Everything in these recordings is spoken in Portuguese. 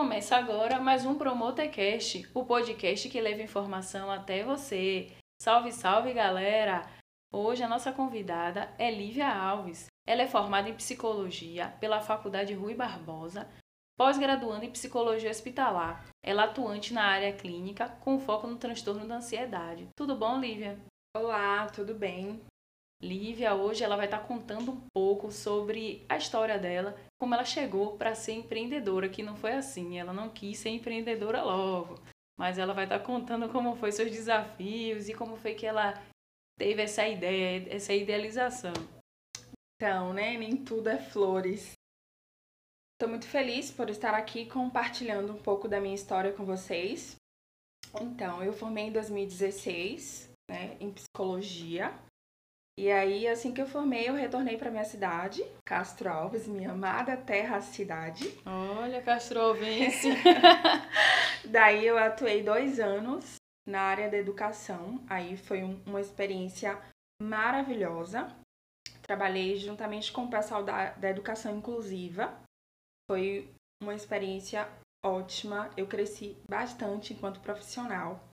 Começa agora mais um Promotecast, o podcast que leva informação até você. Salve, salve, galera! Hoje a nossa convidada é Lívia Alves. Ela é formada em psicologia pela Faculdade Rui Barbosa, pós-graduando em psicologia hospitalar. Ela é atuante na área clínica com foco no transtorno da ansiedade. Tudo bom, Lívia? Olá, tudo bem? Lívia hoje ela vai estar contando um pouco sobre a história dela, como ela chegou para ser empreendedora, que não foi assim, ela não quis ser empreendedora logo, mas ela vai estar contando como foi seus desafios e como foi que ela teve essa ideia, essa idealização. Então, né, nem tudo é flores. Estou muito feliz por estar aqui compartilhando um pouco da minha história com vocês. Então, eu formei em 2016, né, em psicologia. E aí, assim que eu formei, eu retornei para minha cidade, Castro Alves, minha amada terra cidade. Olha, Castro Alves. Daí eu atuei dois anos na área da educação. Aí foi um, uma experiência maravilhosa. Trabalhei juntamente com o pessoal da, da educação inclusiva. Foi uma experiência ótima. Eu cresci bastante enquanto profissional.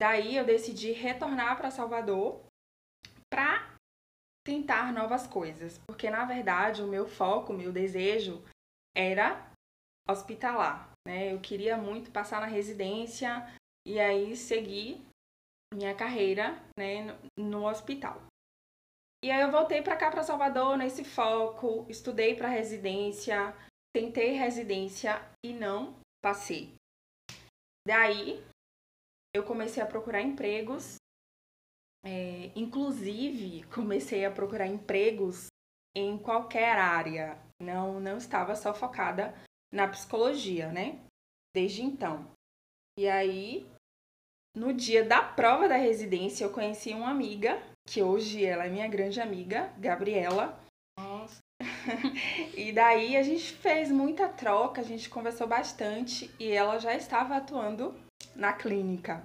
Daí eu decidi retornar para Salvador para tentar novas coisas, porque na verdade o meu foco, o meu desejo era hospitalar, né? Eu queria muito passar na residência e aí seguir minha carreira, né, no hospital. E aí eu voltei para cá para Salvador nesse foco, estudei para residência, tentei residência e não passei. Daí eu comecei a procurar empregos é, inclusive, comecei a procurar empregos em qualquer área. Não, não estava só focada na psicologia, né? Desde então. E aí, no dia da prova da residência, eu conheci uma amiga, que hoje ela é minha grande amiga, Gabriela. Nossa. e daí a gente fez muita troca, a gente conversou bastante e ela já estava atuando na clínica.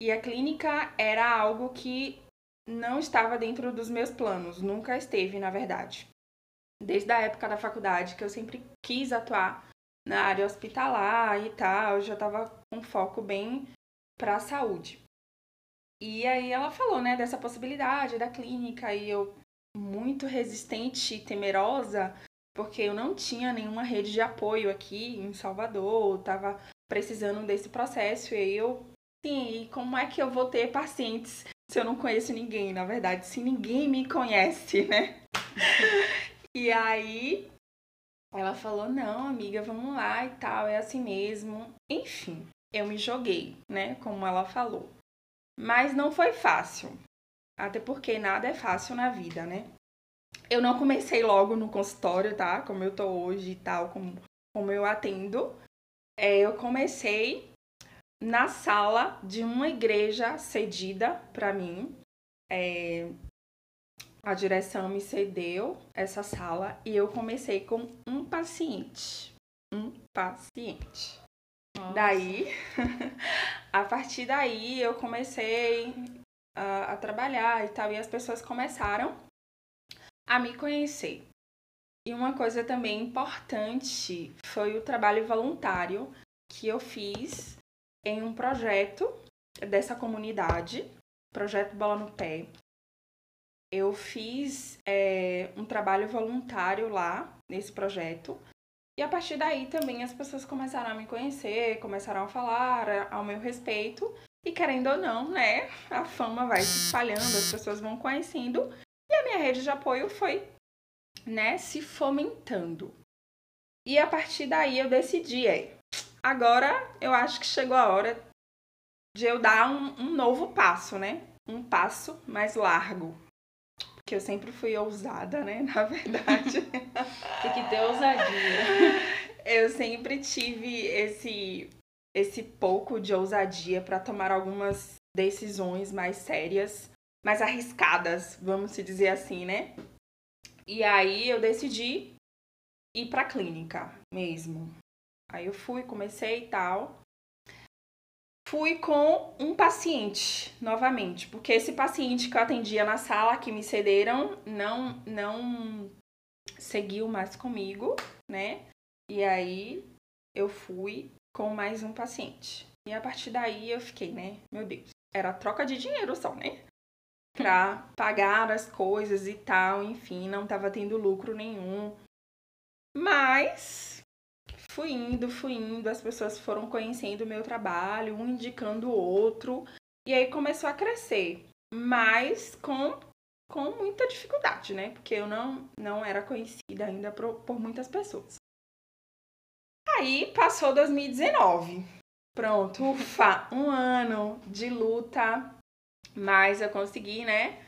E a clínica era algo que não estava dentro dos meus planos, nunca esteve, na verdade. Desde a época da faculdade, que eu sempre quis atuar na área hospitalar e tal, eu já estava com foco bem para a saúde. E aí ela falou, né, dessa possibilidade da clínica e eu muito resistente e temerosa, porque eu não tinha nenhuma rede de apoio aqui em Salvador, estava precisando desse processo e aí eu Sim, e como é que eu vou ter pacientes se eu não conheço ninguém, na verdade, se ninguém me conhece, né? e aí ela falou: "Não, amiga, vamos lá e tal, é assim mesmo". Enfim, eu me joguei, né, como ela falou. Mas não foi fácil. Até porque nada é fácil na vida, né? Eu não comecei logo no consultório, tá? Como eu tô hoje e tal, como, como eu atendo. É, eu comecei na sala de uma igreja cedida para mim. É, a direção me cedeu essa sala e eu comecei com um paciente. Um paciente. Nossa. Daí, a partir daí, eu comecei a, a trabalhar e tal, e as pessoas começaram a me conhecer. E uma coisa também importante foi o trabalho voluntário que eu fiz em um projeto dessa comunidade, projeto Bola no Pé. Eu fiz é, um trabalho voluntário lá nesse projeto. E a partir daí também as pessoas começaram a me conhecer, começaram a falar ao meu respeito. E querendo ou não, né, a fama vai se espalhando, as pessoas vão conhecendo. E a minha rede de apoio foi, né, se fomentando. E a partir daí eu decidi, é, agora eu acho que chegou a hora de eu dar um, um novo passo, né? Um passo mais largo. Porque eu sempre fui ousada, né? Na verdade. Tem que ter ousadia. Eu sempre tive esse, esse pouco de ousadia para tomar algumas decisões mais sérias, mais arriscadas, vamos se dizer assim, né? E aí eu decidi ir para clínica mesmo. Aí eu fui, comecei e tal. Fui com um paciente novamente, porque esse paciente que eu atendia na sala que me cederam não não seguiu mais comigo, né? E aí eu fui com mais um paciente. E a partir daí eu fiquei, né? Meu Deus, era troca de dinheiro só, né? Pra pagar as coisas e tal, enfim, não tava tendo lucro nenhum. Mas fui indo, fui indo, as pessoas foram conhecendo o meu trabalho, um indicando o outro, e aí começou a crescer, mas com, com muita dificuldade, né? Porque eu não, não era conhecida ainda por, por muitas pessoas. Aí passou 2019. Pronto, ufa, um ano de luta, mas eu consegui, né?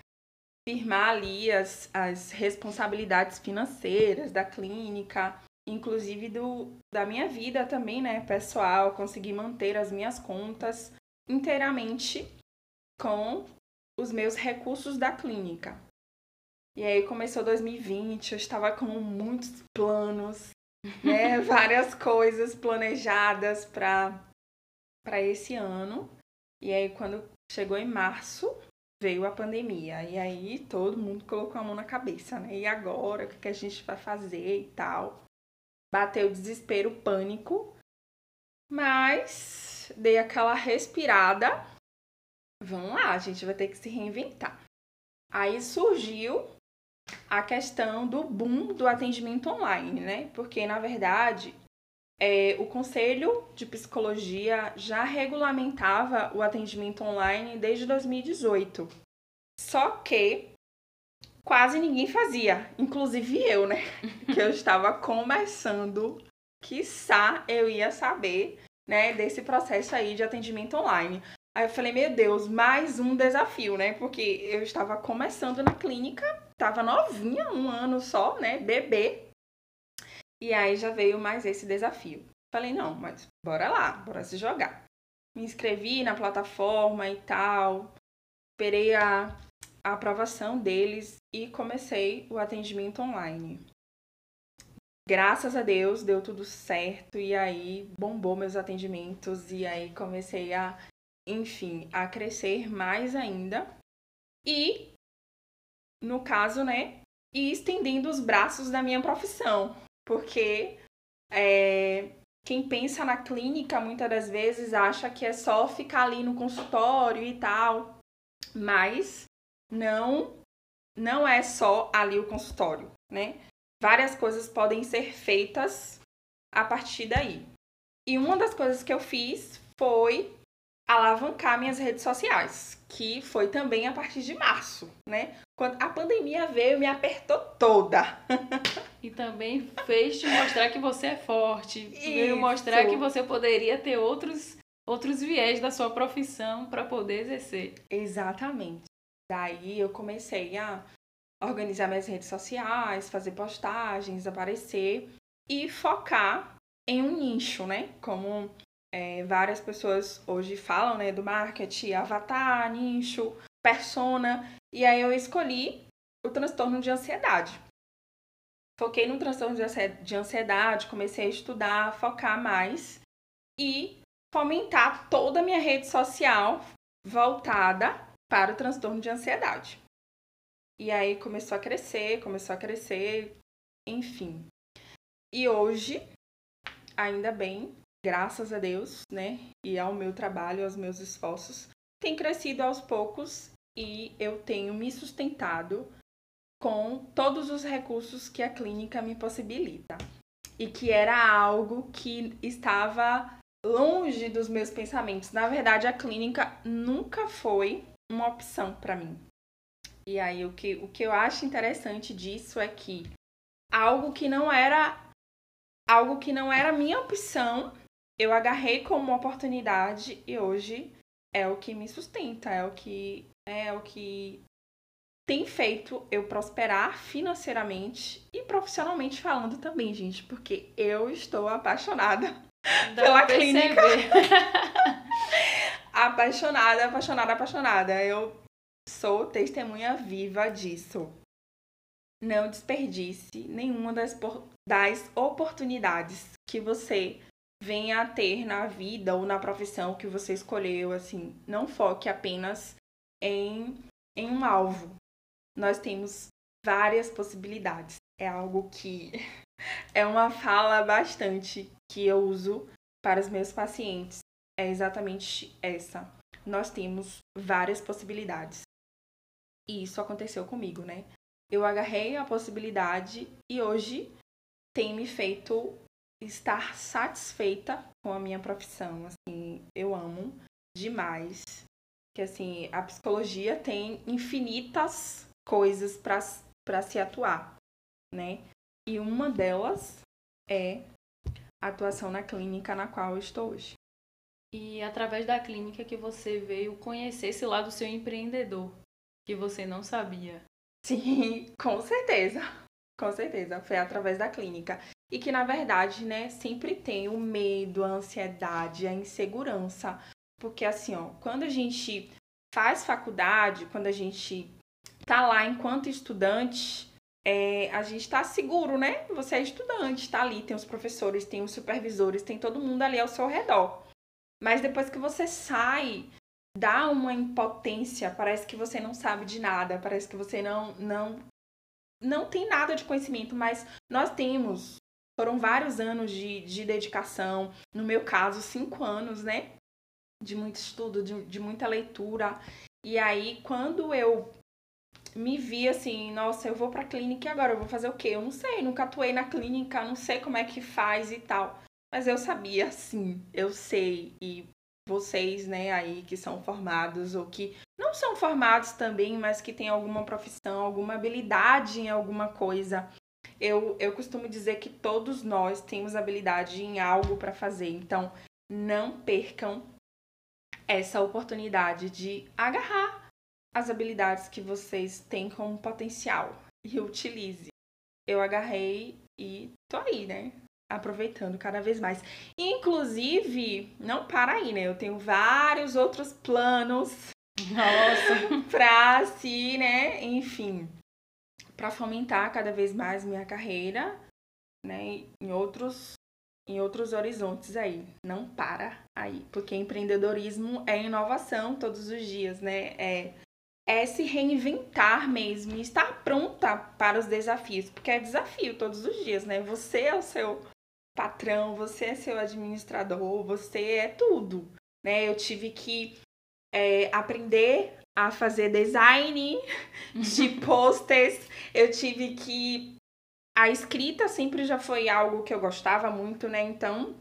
Firmar ali as, as responsabilidades financeiras da clínica, inclusive do, da minha vida também, né, pessoal, consegui manter as minhas contas inteiramente com os meus recursos da clínica. E aí começou 2020, eu estava com muitos planos, né, várias coisas planejadas para para esse ano. E aí quando chegou em março, veio a pandemia. E aí todo mundo colocou a mão na cabeça, né? E agora, o que a gente vai fazer e tal? Bateu desespero, pânico, mas dei aquela respirada. Vamos lá, a gente vai ter que se reinventar. Aí surgiu a questão do boom do atendimento online, né? Porque, na verdade, é, o Conselho de Psicologia já regulamentava o atendimento online desde 2018. Só que quase ninguém fazia, inclusive eu, né? que eu estava começando, quiçá eu ia saber, né, desse processo aí de atendimento online. Aí eu falei, meu Deus, mais um desafio, né? Porque eu estava começando na clínica, estava novinha, um ano só, né, bebê. E aí já veio mais esse desafio. Falei, não, mas bora lá, bora se jogar. Me inscrevi na plataforma e tal. Esperei a a aprovação deles e comecei o atendimento online. Graças a Deus deu tudo certo e aí bombou meus atendimentos e aí comecei a, enfim, a crescer mais ainda. E no caso, né, e estendendo os braços da minha profissão, porque é, quem pensa na clínica muitas das vezes acha que é só ficar ali no consultório e tal, mas não não é só ali o consultório, né? Várias coisas podem ser feitas a partir daí. E uma das coisas que eu fiz foi alavancar minhas redes sociais, que foi também a partir de março, né? Quando a pandemia veio, me apertou toda. e também fez te mostrar que você é forte, veio mostrar que você poderia ter outros outros viés da sua profissão para poder exercer. Exatamente. Daí eu comecei a organizar minhas redes sociais, fazer postagens, aparecer e focar em um nicho, né? Como é, várias pessoas hoje falam, né? Do marketing, avatar, nicho, persona. E aí eu escolhi o transtorno de ansiedade. Foquei no transtorno de ansiedade, comecei a estudar, focar mais e fomentar toda a minha rede social voltada para o transtorno de ansiedade. E aí começou a crescer, começou a crescer, enfim. E hoje, ainda bem, graças a Deus, né, e ao meu trabalho, aos meus esforços, tem crescido aos poucos e eu tenho me sustentado com todos os recursos que a clínica me possibilita. E que era algo que estava longe dos meus pensamentos. Na verdade, a clínica nunca foi uma opção para mim. E aí o que, o que eu acho interessante disso é que algo que não era algo que não era minha opção, eu agarrei como uma oportunidade e hoje é o que me sustenta, é o que é o que tem feito eu prosperar financeiramente e profissionalmente falando também, gente, porque eu estou apaixonada Dá pela clínica. apaixonada, apaixonada, apaixonada. Eu sou testemunha viva disso. Não desperdice nenhuma das, das oportunidades que você venha a ter na vida ou na profissão que você escolheu, assim, não foque apenas em, em um alvo. Nós temos várias possibilidades. É algo que é uma fala bastante que eu uso para os meus pacientes. É exatamente essa. Nós temos várias possibilidades. E isso aconteceu comigo, né? Eu agarrei a possibilidade e hoje tem me feito estar satisfeita com a minha profissão. Assim, eu amo demais. Que assim, a psicologia tem infinitas coisas para se atuar, né? E uma delas é a atuação na clínica na qual eu estou hoje. E através da clínica que você veio conhecer esse lado seu empreendedor, que você não sabia. Sim, com certeza. Com certeza, foi através da clínica. E que na verdade, né, sempre tem o medo, a ansiedade, a insegurança. Porque assim, ó, quando a gente faz faculdade, quando a gente tá lá enquanto estudante, é, a gente tá seguro, né? Você é estudante, tá ali, tem os professores, tem os supervisores, tem todo mundo ali ao seu redor. Mas depois que você sai, dá uma impotência, parece que você não sabe de nada, parece que você não não não tem nada de conhecimento, mas nós temos. Foram vários anos de, de dedicação, no meu caso, cinco anos, né? De muito estudo, de, de muita leitura. E aí, quando eu me vi assim, nossa, eu vou pra clínica e agora eu vou fazer o quê? Eu não sei, nunca atuei na clínica, não sei como é que faz e tal. Mas eu sabia, sim, eu sei. E vocês, né, aí que são formados ou que não são formados também, mas que têm alguma profissão, alguma habilidade em alguma coisa. Eu, eu costumo dizer que todos nós temos habilidade em algo para fazer. Então, não percam essa oportunidade de agarrar as habilidades que vocês têm como potencial e utilize. Eu agarrei e tô aí, né? Aproveitando cada vez mais. Inclusive, não para aí, né? Eu tenho vários outros planos. Nossa, pra si, né? Enfim, para fomentar cada vez mais minha carreira, né? Em outros em outros horizontes aí. Não para aí, porque empreendedorismo é inovação todos os dias, né? É é se reinventar mesmo, estar pronta para os desafios, porque é desafio todos os dias, né? Você é o seu patrão, você é seu administrador, você é tudo, né? Eu tive que é, aprender a fazer design de posters, eu tive que a escrita sempre já foi algo que eu gostava muito, né? Então,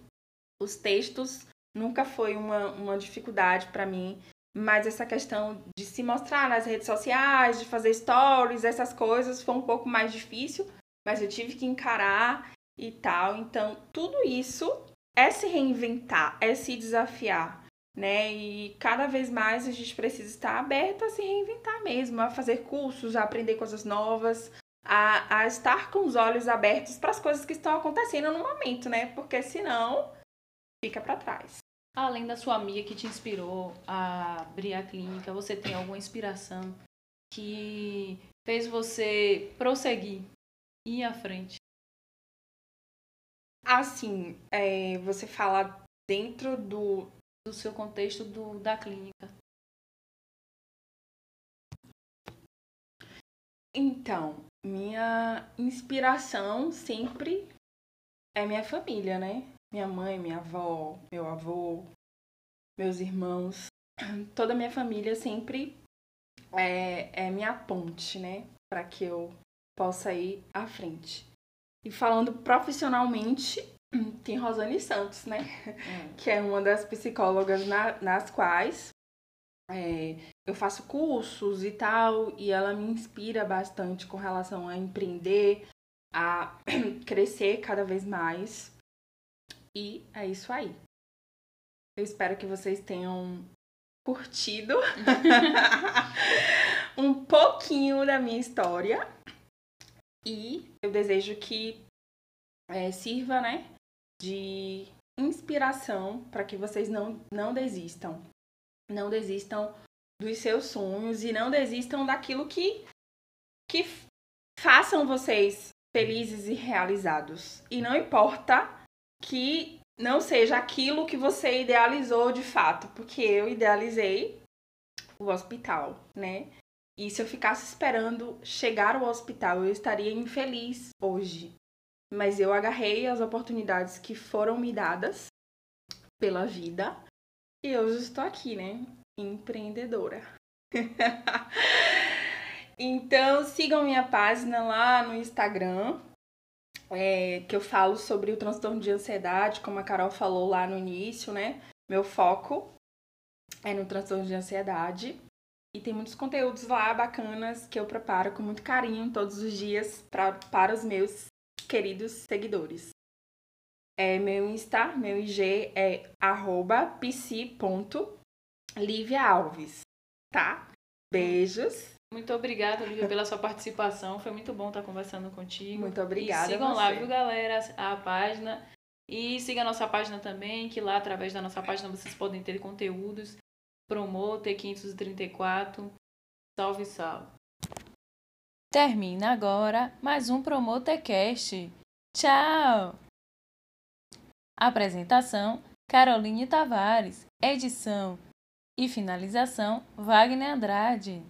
os textos nunca foi uma, uma dificuldade para mim, mas essa questão de se mostrar nas redes sociais, de fazer stories, essas coisas foi um pouco mais difícil, mas eu tive que encarar e tal. Então, tudo isso é se reinventar, é se desafiar, né? E cada vez mais a gente precisa estar aberto a se reinventar mesmo, a fazer cursos, a aprender coisas novas, a, a estar com os olhos abertos para as coisas que estão acontecendo no momento, né? Porque senão fica para trás. Além da sua amiga que te inspirou a abrir a clínica, você tem alguma inspiração que fez você prosseguir, ir à frente? Assim, é, você fala dentro do, do seu contexto do, da clínica. Então, minha inspiração sempre é minha família, né? Minha mãe, minha avó, meu avô, meus irmãos. Toda a minha família sempre é, é minha ponte, né? Para que eu possa ir à frente. E falando profissionalmente, tem Rosane Santos, né? Hum. Que é uma das psicólogas na, nas quais é, eu faço cursos e tal, e ela me inspira bastante com relação a empreender, a crescer cada vez mais. E é isso aí. Eu espero que vocês tenham curtido um pouquinho da minha história. E eu desejo que é, sirva, né, de inspiração para que vocês não, não desistam. Não desistam dos seus sonhos e não desistam daquilo que, que façam vocês felizes e realizados. E não importa que não seja aquilo que você idealizou de fato, porque eu idealizei o hospital, né? E se eu ficasse esperando chegar ao hospital, eu estaria infeliz hoje. mas eu agarrei as oportunidades que foram me dadas pela vida e hoje estou aqui, né? Empreendedora. então sigam minha página lá no Instagram, é, que eu falo sobre o transtorno de ansiedade, como a Carol falou lá no início, né? Meu foco é no transtorno de ansiedade. E tem muitos conteúdos lá bacanas que eu preparo com muito carinho todos os dias pra, para os meus queridos seguidores. É, meu Insta, meu IG é arroba pc.liviaalves, tá? Beijos. Muito obrigada, Lívia, pela sua participação. Foi muito bom estar conversando contigo. Muito obrigada. E sigam lá, viu, galera, a página. E siga a nossa página também, que lá, através da nossa página, vocês podem ter conteúdos. Promoter 534. Salve, salve. Termina agora mais um Promotercast. Tchau! Apresentação: Caroline Tavares. Edição e finalização: Wagner Andrade.